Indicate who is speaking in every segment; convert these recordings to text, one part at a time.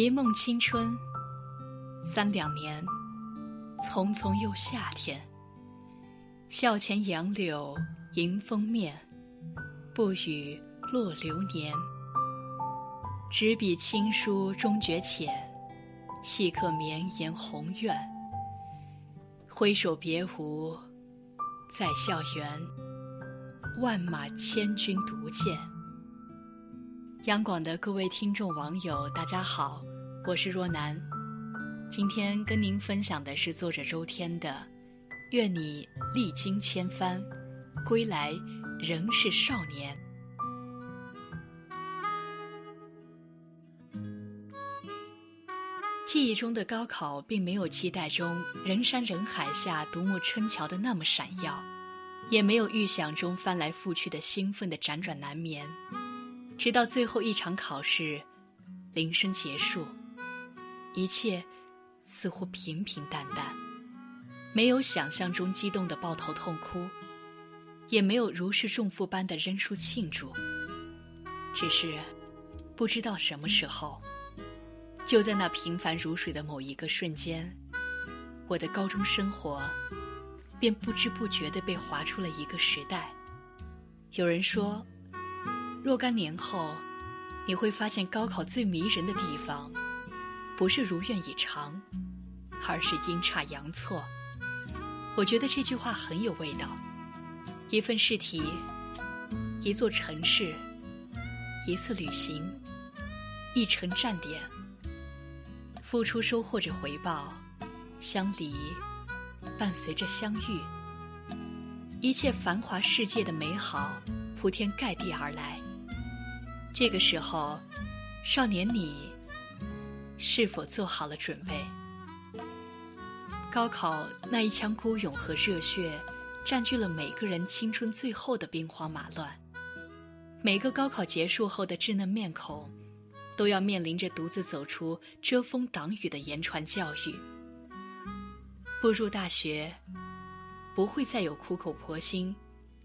Speaker 1: 一梦青春，三两年，匆匆又夏天。笑前杨柳迎风面，不语落流年。执笔轻书终觉浅，细刻绵延宏愿。挥手别无，在校园，万马千军独见。央广的各位听众网友，大家好，我是若楠。今天跟您分享的是作者周天的《愿你历经千帆，归来仍是少年》。记忆中的高考，并没有期待中人山人海下独木撑桥的那么闪耀，也没有预想中翻来覆去的兴奋的辗转难眠。直到最后一场考试，铃声结束，一切似乎平平淡淡，没有想象中激动的抱头痛哭，也没有如释重负般的扔书庆祝。只是，不知道什么时候，就在那平凡如水的某一个瞬间，我的高中生活，便不知不觉地被划出了一个时代。有人说。若干年后，你会发现高考最迷人的地方，不是如愿以偿，而是阴差阳错。我觉得这句话很有味道。一份试题，一座城市，一次旅行，一程站点，付出收获着回报，相离伴随着相遇，一切繁华世界的美好铺天盖地而来。这个时候，少年你是否做好了准备？高考那一腔孤勇和热血，占据了每个人青春最后的兵荒马乱。每个高考结束后的稚嫩面孔，都要面临着独自走出遮风挡雨的言传教育。步入大学，不会再有苦口婆心、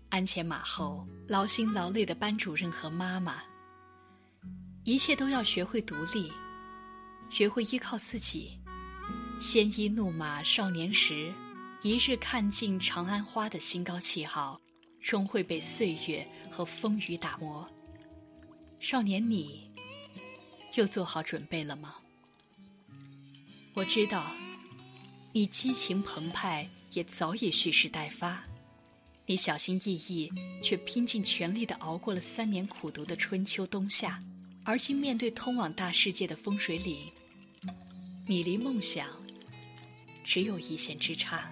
Speaker 1: 鞍前马后、劳心劳累的班主任和妈妈。一切都要学会独立，学会依靠自己。鲜衣怒马少年时，一日看尽长安花的心高气傲，终会被岁月和风雨打磨。少年你，又做好准备了吗？我知道，你激情澎湃，也早已蓄势待发。你小心翼翼，却拼尽全力地熬过了三年苦读的春秋冬夏。而今面对通往大世界的风水岭，你离梦想只有一线之差。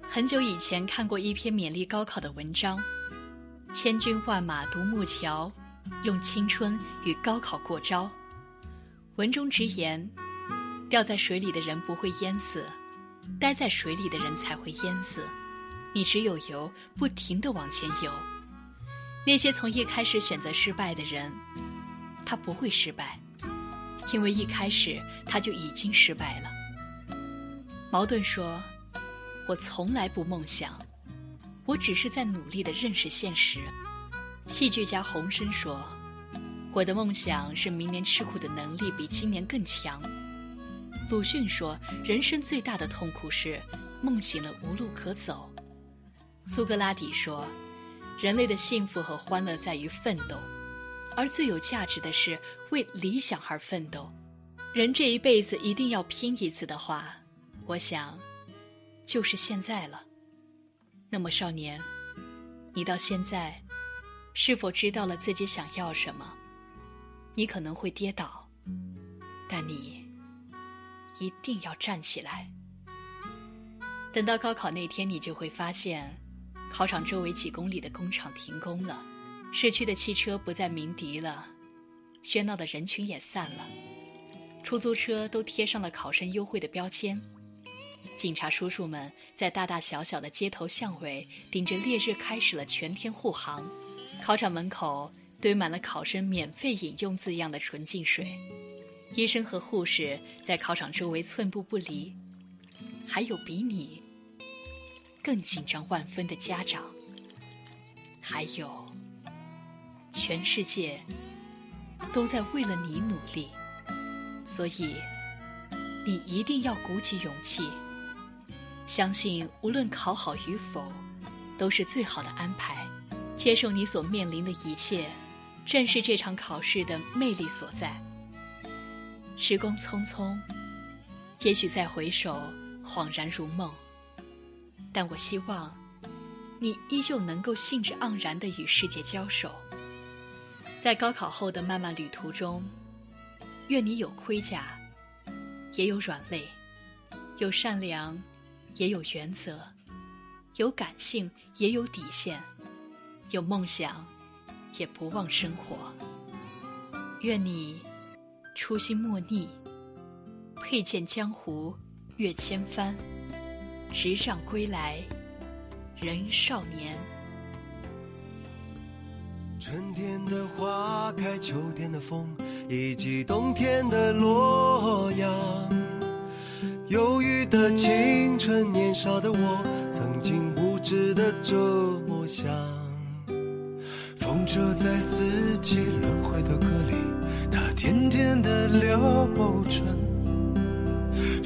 Speaker 1: 很久以前看过一篇勉励高考的文章，《千军万马独木桥，用青春与高考过招》。文中直言，掉在水里的人不会淹死，待在水里的人才会淹死。你只有游，不停地往前游。那些从一开始选择失败的人，他不会失败，因为一开始他就已经失败了。矛盾说：“我从来不梦想，我只是在努力的认识现实。”戏剧家洪生说：“我的梦想是明年吃苦的能力比今年更强。”鲁迅说：“人生最大的痛苦是梦醒了无路可走。”苏格拉底说。人类的幸福和欢乐在于奋斗，而最有价值的是为理想而奋斗。人这一辈子一定要拼一次的话，我想，就是现在了。那么，少年，你到现在，是否知道了自己想要什么？你可能会跌倒，但你一定要站起来。等到高考那天，你就会发现。考场周围几公里的工厂停工了，市区的汽车不再鸣笛了，喧闹的人群也散了，出租车都贴上了考生优惠的标签，警察叔叔们在大大小小的街头巷尾顶着烈日开始了全天护航，考场门口堆满了考生免费饮用字样的纯净水，医生和护士在考场周围寸步不离，还有比你。更紧张万分的家长，还有全世界都在为了你努力，所以你一定要鼓起勇气，相信无论考好与否，都是最好的安排。接受你所面临的一切，正是这场考试的魅力所在。时光匆匆，也许再回首，恍然如梦。但我希望，你依旧能够兴致盎然地与世界交手。在高考后的漫漫旅途中，愿你有盔甲，也有软肋；有善良，也有原则；有感性，也有底线；有梦想，也不忘生活。愿你初心莫逆，佩剑江湖，越千帆。执杖归来，人少年。
Speaker 2: 春天的花开，秋天的风，以及冬天的洛阳。忧郁的青春，年少的我，曾经无知的这么想。风车在四季轮回的歌里，它甜甜的流转。